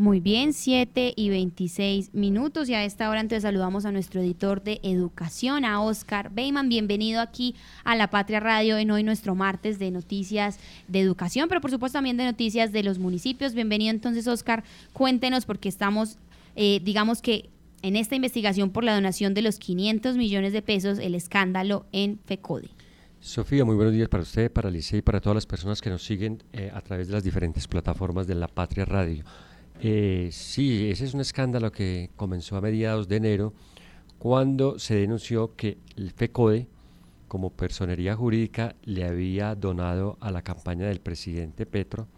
Muy bien, 7 y 26 minutos y a esta hora entonces saludamos a nuestro editor de educación, a Oscar Beyman. Bienvenido aquí a La Patria Radio en hoy nuestro martes de noticias de educación, pero por supuesto también de noticias de los municipios. Bienvenido entonces, Oscar. Cuéntenos porque estamos, eh, digamos que en esta investigación por la donación de los 500 millones de pesos, el escándalo en FECODE. Sofía, muy buenos días para usted, para Alicia y para todas las personas que nos siguen eh, a través de las diferentes plataformas de La Patria Radio. Eh, sí, ese es un escándalo que comenzó a mediados de enero cuando se denunció que el FECODE, como personería jurídica, le había donado a la campaña del presidente Petro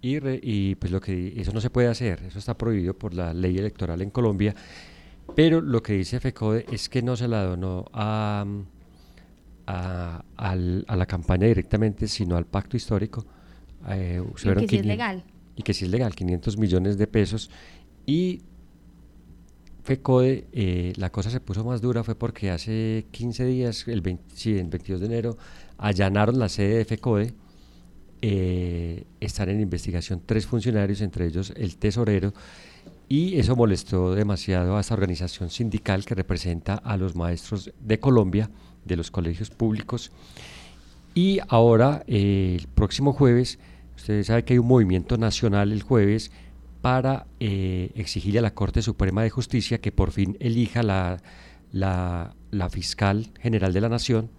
y, pues lo que eso no se puede hacer, eso está prohibido por la ley electoral en Colombia, pero lo que dice FECODE es que no se la donó a, a, la campaña directamente, sino al pacto histórico. Eh, que sí es legal y que sí es legal, 500 millones de pesos. Y FECODE, eh, la cosa se puso más dura fue porque hace 15 días, el, 22 de enero, allanaron la sede de FECODE. Eh, están en investigación tres funcionarios, entre ellos el tesorero, y eso molestó demasiado a esta organización sindical que representa a los maestros de Colombia, de los colegios públicos. Y ahora, eh, el próximo jueves, Usted sabe que hay un movimiento nacional el jueves para eh, exigirle a la Corte Suprema de Justicia que por fin elija la, la, fiscal general de la Nación.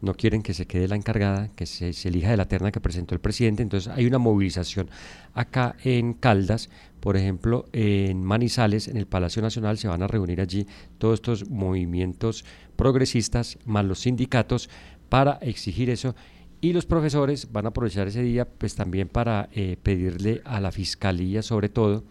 No quieren que se quede la encargada, que se, elija de la terna que presentó el presidente. Entonces hay una movilización acá en Caldas, por ejemplo, en Manizales, en el Palacio Nacional, se van a reunir allí todos estos movimientos progresistas, más los sindicatos, para exigir eso y los profesores van a aprovechar ese día pues también para eh, pedirle a la fiscalía sobre todo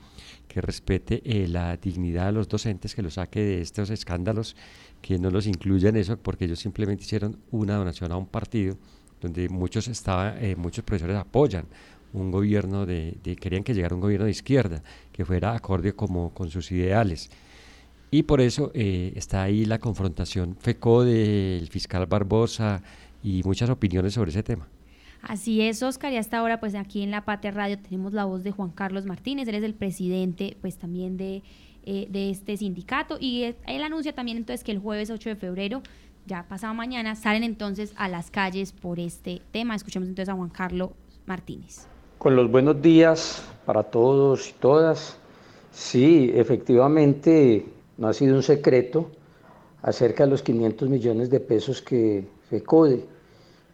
que respete eh, la dignidad de los docentes, que los saque de estos escándalos, que no los incluya en eso, porque ellos simplemente hicieron una donación a un partido donde muchos estaba, eh, muchos profesores apoyan un gobierno de, querían que llegara un gobierno de izquierda, que fuera acorde como con sus ideales. Y por eso está ahí la confrontación FECO del fiscal Barbosa, y muchas opiniones sobre ese tema. Así es, Oscar, y hasta ahora pues aquí en La Patria Radio tenemos la voz de Juan Carlos Martínez, él es el presidente pues también de, eh, de este sindicato y él anuncia también entonces que el jueves 8 de febrero, ya pasado mañana, salen entonces a las calles por este tema. Escuchemos entonces a Juan Carlos Martínez. Con los buenos días para todos y todas. Sí, efectivamente no ha sido un secreto acerca de los 500 millones de pesos que FECODE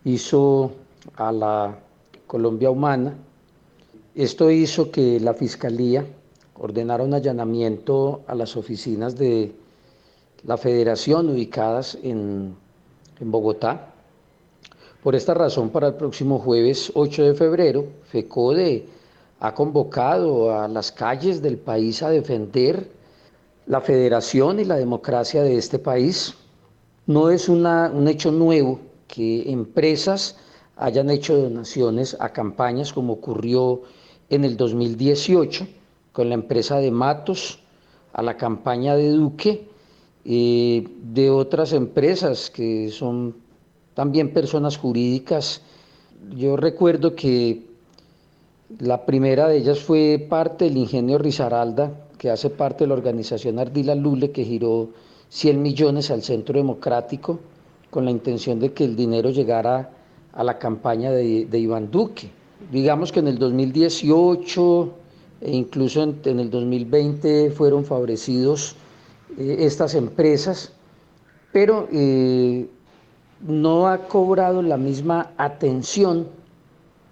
hizo a la Colombia Humana. Esto hizo que la Fiscalía ordenara un allanamiento a las oficinas de la Federación ubicadas en, en Bogotá. Por esta razón, para el próximo jueves 8 de febrero, FECODE ha convocado a las calles del país a defender la federación y la democracia de este país. No es un hecho nuevo que empresas hayan hecho donaciones a campañas como ocurrió en el 2018 con la empresa de Matos, a la campaña de Duque, eh, de otras empresas que son también personas jurídicas. Yo recuerdo que la primera de ellas fue parte del ingenio Rizaralda, que hace parte de la organización Ardila Lule, que giró 100 millones al Centro Democrático con la intención de que el dinero llegara a la campaña de, Iván Duque. Digamos que en el 2018 e incluso en, el 2020 fueron favorecidos eh, estas empresas, pero eh, no ha cobrado la misma atención,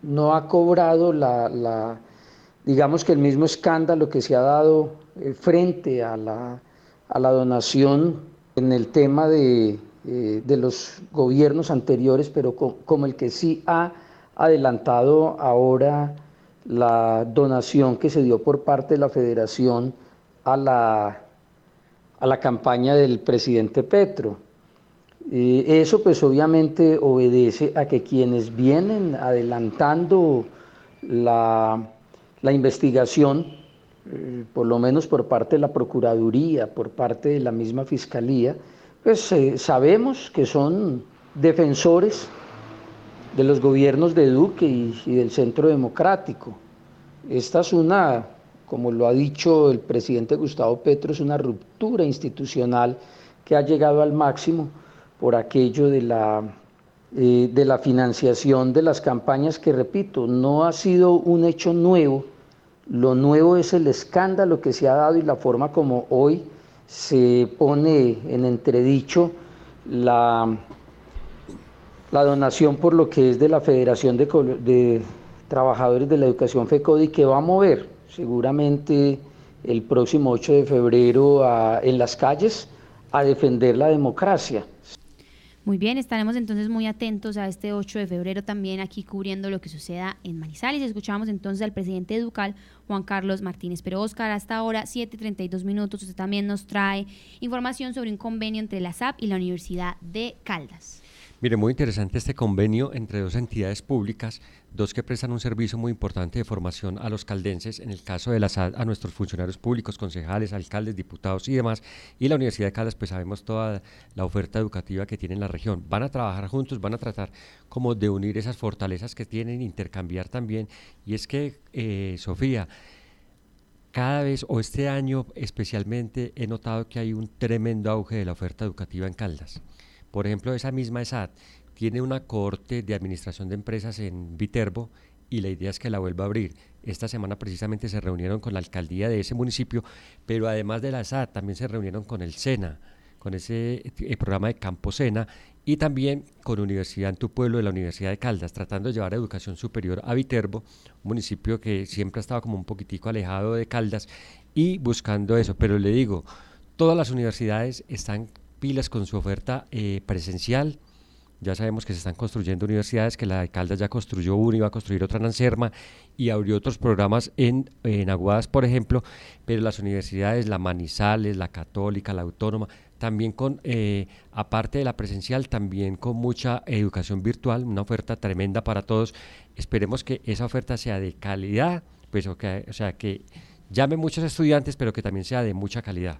no ha cobrado la, digamos que el mismo escándalo que se ha dado eh, frente a la, a la donación en el tema de, eh, de los gobiernos anteriores, pero como el que sí ha adelantado ahora la donación que se dio por parte de la federación a la, a la campaña del presidente Petro. Eh, eso pues obviamente obedece a que quienes vienen adelantando la, la investigación, eh, por lo menos por parte de la Procuraduría, por parte de la misma Fiscalía, pues eh, sabemos que son defensores de los gobiernos de Duque y, del Centro Democrático. Esta es una como lo ha dicho el presidente Gustavo Petro, es una ruptura institucional que ha llegado al máximo por aquello de la, eh, de la financiación de las campañas que, repito, no ha sido un hecho nuevo, lo nuevo es el escándalo que se ha dado y la forma como hoy se pone en entredicho la, la donación por lo que es de la Federación de, Trabajadores de la Educación FECODI que va a mover seguramente el próximo 8 de febrero en las calles a defender la democracia. Muy bien, estaremos entonces muy atentos a este 8 de febrero también aquí cubriendo lo que suceda en Manizales. Escuchamos entonces al presidente Educal, Juan Carlos Martínez. Pero Oscar, hasta ahora, 7.32 minutos, usted también nos trae información sobre un convenio entre la SAP y la Universidad de Caldas. Mire, muy interesante este convenio entre dos entidades públicas, dos que prestan un servicio muy importante de formación a los caldenses, en el caso de la SAD, a nuestros funcionarios públicos, concejales, alcaldes, diputados y demás, y la Universidad de Caldas, pues sabemos toda la oferta educativa que tiene en la región. Van a trabajar juntos, van a tratar como de unir esas fortalezas que tienen, intercambiar también, y es que, eh, Sofía, cada vez, o este año especialmente, he notado que hay un tremendo auge de la oferta educativa en Caldas. Por ejemplo, esa misma ESAT tiene una corte de administración de empresas en Viterbo y la idea es que la vuelva a abrir. Esta semana precisamente se reunieron con la alcaldía de ese municipio, pero además de la ESAT también se reunieron con el SENA, con ese eh, programa de Campo SENA y también con Universidad en tu pueblo de la Universidad de Caldas, tratando de llevar educación superior a Viterbo, un municipio que siempre ha estado como un poquitico alejado de Caldas y buscando eso. Pero le digo, todas las universidades están pilas con su oferta eh, presencial. Ya sabemos que se están construyendo universidades, que la alcalde ya construyó una y va a construir otra en Anserma y abrió otros programas en, en Aguadas, por ejemplo, pero las universidades, la Manizales, la Católica, la Autónoma, también con, eh, aparte de la presencial, también con mucha educación virtual, una oferta tremenda para todos. Esperemos que esa oferta sea de calidad, pues, o, o sea, que llame muchos estudiantes, pero que también sea de mucha calidad.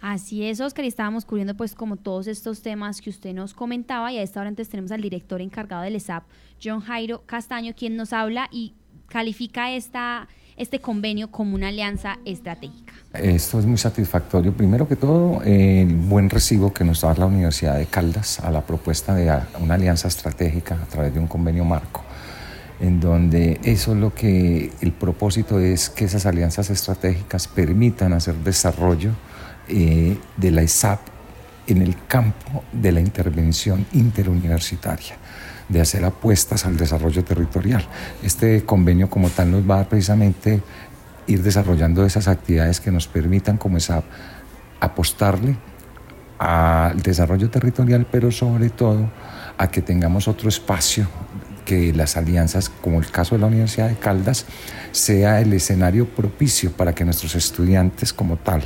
Así es, Oscar, y estábamos cubriendo pues como todos estos temas que usted nos comentaba y a esta hora antes tenemos al director encargado del ESAP, John Jairo Castaño, quien nos habla y califica esta, este convenio como una alianza estratégica. Esto es muy satisfactorio. Primero que todo, el buen recibo que nos da la Universidad de Caldas a la propuesta de una alianza estratégica a través de un convenio marco en donde eso es lo que el propósito es que esas alianzas estratégicas permitan hacer desarrollo eh, de la ISAP en el campo de la intervención interuniversitaria de hacer apuestas al desarrollo territorial. Este convenio como tal nos va a precisamente ir desarrollando esas actividades que nos permitan como ISAP apostarle al desarrollo territorial, pero sobre todo a que tengamos otro espacio que las alianzas, como el caso de la Universidad de Caldas, sea el escenario propicio para que nuestros estudiantes como tal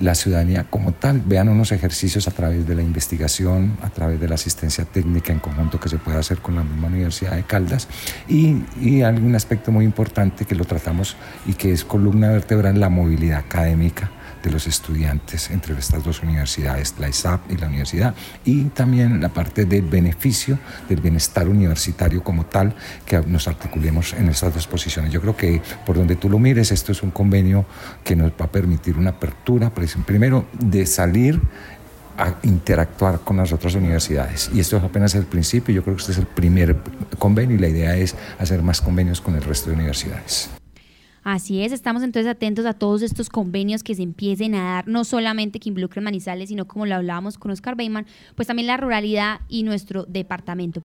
la ciudadanía como tal vean unos ejercicios a través de la investigación, a través de la asistencia técnica en conjunto que se puede hacer con la misma Universidad de Caldas. Y, y algún aspecto muy importante que lo tratamos y que es columna vertebral, la movilidad académica de los estudiantes entre estas dos universidades, la ISAP y la universidad, y también la parte del beneficio del bienestar universitario como tal, que nos articulemos en estas dos posiciones. Yo creo que por donde tú lo mires, esto es un convenio que nos va a permitir una apertura, primero, de salir a interactuar con las otras universidades. Y esto es apenas el principio, yo creo que este es el primer convenio y la idea es hacer más convenios con el resto de universidades. Así es, estamos entonces atentos a todos estos convenios que se empiecen a dar, no solamente que involucren Manizales, sino como lo hablábamos con Oscar Beyman, pues también la ruralidad y nuestro departamento.